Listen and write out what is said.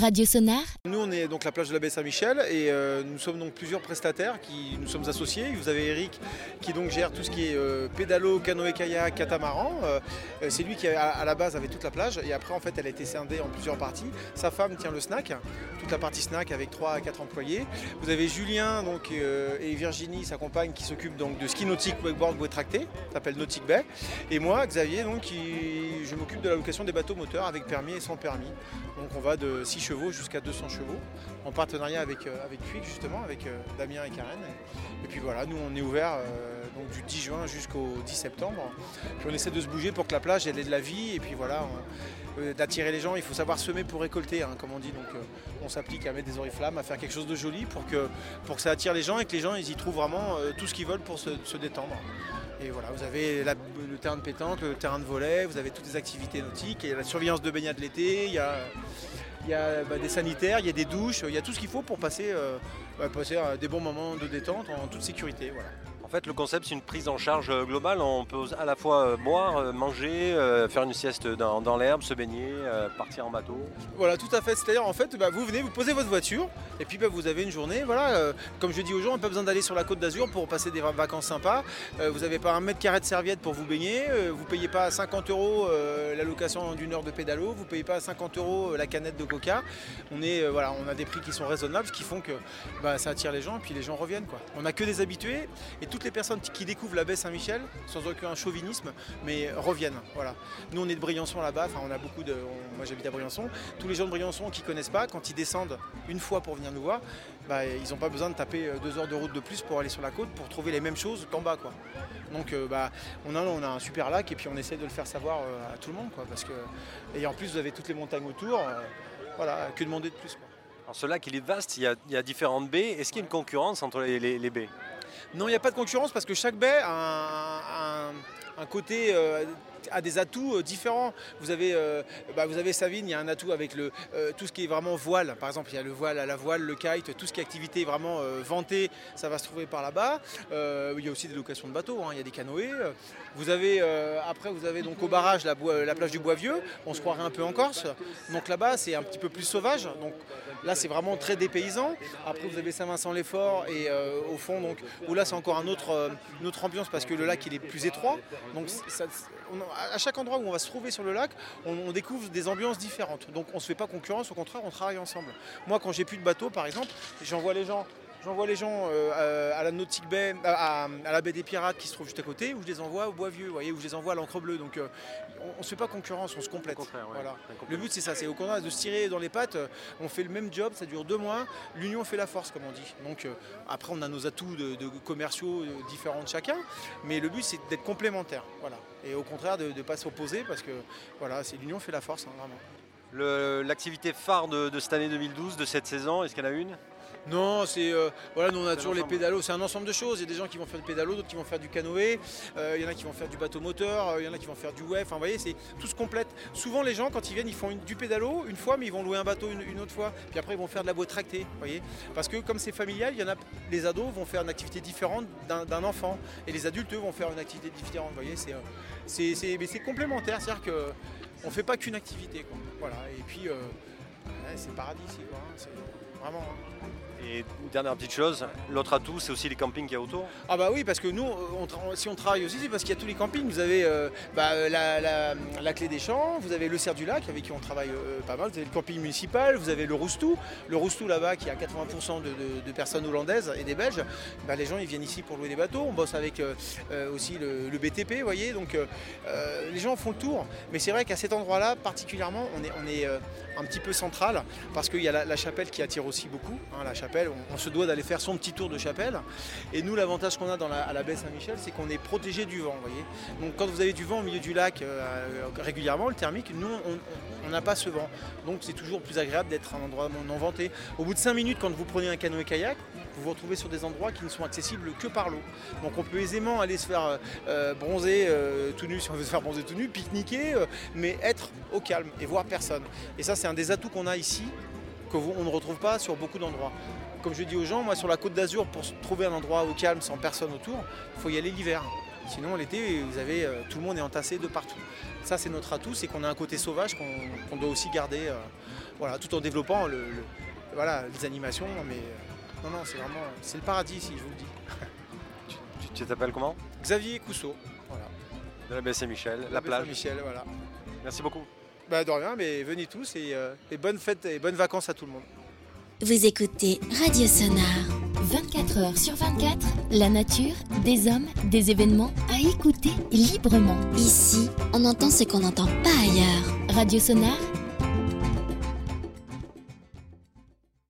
Radio Sonar Nous, on est donc la plage de la baie Saint-Michel et euh, nous sommes donc plusieurs prestataires qui nous sommes associés. Vous avez Eric qui donc gère tout ce qui est euh, pédalo, canoë-kayak, catamaran. Euh, c'est lui qui à la base avait toute la plage et après en fait elle a été scindée en plusieurs parties. Sa femme tient le snack, toute la partie snack avec 3 à 4 employés. Vous avez Julien donc, et Virginie, sa compagne, qui s'occupe donc de ski nautique, wakeboard, bouée tractée, s'appelle Nautic Bay. Et moi, Xavier, donc, je m'occupe de la location des bateaux moteurs avec permis et sans permis. Donc on va de 6 jusqu'à 200 chevaux, en partenariat avec, euh, avec justement, avec euh, Damien et Karen. Et, puis voilà, nous on est ouvert euh, donc, du 10 juin jusqu'au 10 septembre. Puis on essaie de se bouger pour que la plage elle ait de la vie et puis voilà, d'attirer les gens. Il faut savoir semer pour récolter, hein, comme on dit. Donc on s'applique à mettre des oriflammes, à faire quelque chose de joli pour que, pour que ça attire les gens et que les gens ils y trouvent vraiment tout ce qu'ils veulent pour se, détendre. Et voilà, vous avez le terrain de pétanque, le terrain de volet, vous avez toutes les activités nautiques, il y a la surveillance de baignade l'été, il y a il y a bah, des sanitaires, il y a des douches, il y a tout ce qu'il faut pour passer, euh, bah, passer euh, des bons moments de détente en toute sécurité. En fait, le concept, c'est une prise en charge euh, globale. On peut à la fois euh, boire, euh, manger, faire une sieste dans, l'herbe, se baigner, partir en bateau. Voilà, tout à fait. C'est-à-dire, en fait, bah, vous venez, vous posez votre voiture, et puis bah, vous avez une journée. Voilà, comme je dis aux gens, on n'a pas besoin d'aller sur la côte d'Azur pour passer des vacances sympas. vous n'avez pas un mètre carré de serviette pour vous baigner. vous ne payez pas à 50 euros la location d'une heure de pédalo. Vous ne payez pas à 50 euros la canette de coca. On, est, voilà, on a des prix qui sont raisonnables, ce qui font que bah, ça attire les gens, et puis les gens reviennent. On n'a que des habitués, et toutes les personnes qui découvrent la baie Saint-Michel, sans aucun chauvinisme, mais reviennent. Voilà. Nous, on est de Briançon là-bas, enfin, on a beaucoup de. moi, j'habite à Briançon. Tous les gens de Briançon qui ne connaissent pas, quand ils descendent une fois pour venir nous voir, bah, ils n'ont pas besoin de taper euh, deux heures de route de plus pour aller sur la côte pour trouver les mêmes choses qu'en bas. Quoi. Donc, euh, bah, on, a, on a un super lac et puis on essaie de le faire savoir euh, à tout le monde. Quoi, parce que... Et en plus, vous avez toutes les montagnes autour. voilà, que demander de plus quoi. Alors ce lac, il est vaste, il y a, différentes baies. Est-ce qu'il y a une concurrence entre les baies? Non, il n'y a pas de concurrence parce que chaque baie a un, côté euh, a des atouts euh, différents. Vous avez, euh, bah, vous avez Savine, il y a un atout avec le, tout ce qui est vraiment voile. Par exemple, il y a le voile à la voile, le kite, tout ce qui est activité vraiment vantée, ça va se trouver par là-bas. il y a aussi des locations de bateaux, hein. il y a des canoës. Vous avez, après, vous avez donc au barrage la, la, plage du Bois-Vieux, on se croirait un peu en Corse. Donc là-bas, c'est un petit peu plus sauvage. Donc là, c'est vraiment très dépaysant. Après, vous avez Saint-Vincent-les-Forts et au fond, donc, où là, c'est encore un autre, une autre ambiance parce que le lac, il est plus étroit. Donc à chaque endroit où on va se trouver sur le lac, on, découvre des ambiances différentes. Donc on ne se fait pas concurrence, au contraire, on travaille ensemble. Moi, quand j'ai plus de bateau, par exemple, j'envoie les gens J'envoie les gens euh, à la Nautique Bay, à, la baie des Pirates qui se trouve juste à côté, ou je les envoie au Bois Vieux, voyez, ou je les envoie à l'encre bleue. Donc euh, on ne se fait pas concurrence, on se complète. voilà. Le but c'est ça, c'est au contraire de se tirer dans les pattes. On fait le même job, ça dure deux mois. L'union fait la force, comme on dit. Donc euh, après on a nos atouts de, commerciaux différents de chacun, mais le but c'est d'être complémentaire. Voilà. Et au contraire de ne pas s'opposer parce que voilà, c'est l'union fait la force, hein, vraiment. L'activité phare de, de cette année 2012, de cette saison, est-ce qu'il y en a une? Non, c'est euh, voilà, nous on a toujours les pédalos, c'est un ensemble de choses. Il y a des gens qui vont faire du pédalo, d'autres qui vont faire du canoë, euh, il y en a qui vont faire du bateau moteur, euh, il y en a qui vont faire du web. Enfin, vous voyez, c'est tout se complète. Souvent, les gens quand ils viennent, ils font du pédalo une fois, mais ils vont louer un bateau une, autre fois. Puis après, ils vont faire de la boîte tractée, voyez. Parce que comme c'est familial, il y en a les ados vont faire une activité différente d'un enfant, et les adultes eux, vont faire une activité différente. Vous voyez, c'est c'est complémentaire, c'est-à-dire que on fait pas qu'une activité, Voilà. Et puis c'est paradis ici, quoi. Hein. Vraiment. Hein. Et dernière petite chose, l'autre atout, c'est aussi les campings qu'il y a autour Ah bah oui, parce que nous, si on travaille aussi, c'est parce qu'il y a tous les campings. Vous avez euh, bah, la, Clé des Champs, vous avez le Cerf du Lac, avec qui on travaille euh, pas mal, vous avez le camping municipal, vous avez le Roustou. Le Roustou là-bas, qui a 80% de, personnes hollandaises et des Belges, bah, les gens ils viennent ici pour louer des bateaux. On bosse avec euh, aussi le, BTP, vous voyez, donc les gens font le tour. Mais c'est vrai qu'à cet endroit-là, particulièrement, on est, un petit peu central, parce qu'il y a la, chapelle qui attire aussi beaucoup. Hein, on, se doit d'aller faire son petit tour de chapelle. Et nous, l'avantage qu'on a à la baie Saint-Michel, c'est qu'on est protégé du vent. Voyez Donc quand vous avez du vent au milieu du lac euh, régulièrement, le thermique, nous, on n'a pas ce vent. Donc c'est toujours plus agréable d'être à un endroit non venté. Au bout de 5 minutes, quand vous prenez un canoë-kayak, vous vous retrouvez sur des endroits qui ne sont accessibles que par l'eau. Donc on peut aisément aller se faire euh, bronzer euh, tout nu, si on veut se faire bronzer tout nu, pique-niquer, mais être au calme et voir personne. Et ça, c'est un des atouts qu'on a ici, qu'on ne retrouve pas sur beaucoup d'endroits comme je dis aux gens, moi sur la côte d'Azur, pour trouver un endroit au calme sans personne autour, il faut y aller l'hiver. Sinon l'été, vous avez euh, tout le monde est entassé de partout. Ça c'est notre atout, c'est qu'on a un côté sauvage qu'on doit aussi garder. Euh, voilà, tout en développant le, voilà, les animations. Mais non, non, c'est vraiment c'est le paradis ici, je vous le dis. Tu t'appelles comment? Xavier Cousseau. Voilà. De la baie Saint-Michel, la, La plage. Saint-Michel, voilà. Merci beaucoup. Bah de rien, mais venez tous et, et bonnes fêtes et bonnes vacances à tout le monde. Vous écoutez Radio Sonar. 24 heures sur 24, la nature, des hommes, des événements à écouter librement. Ici, on entend ce qu'on n'entend pas ailleurs. Radio Sonar,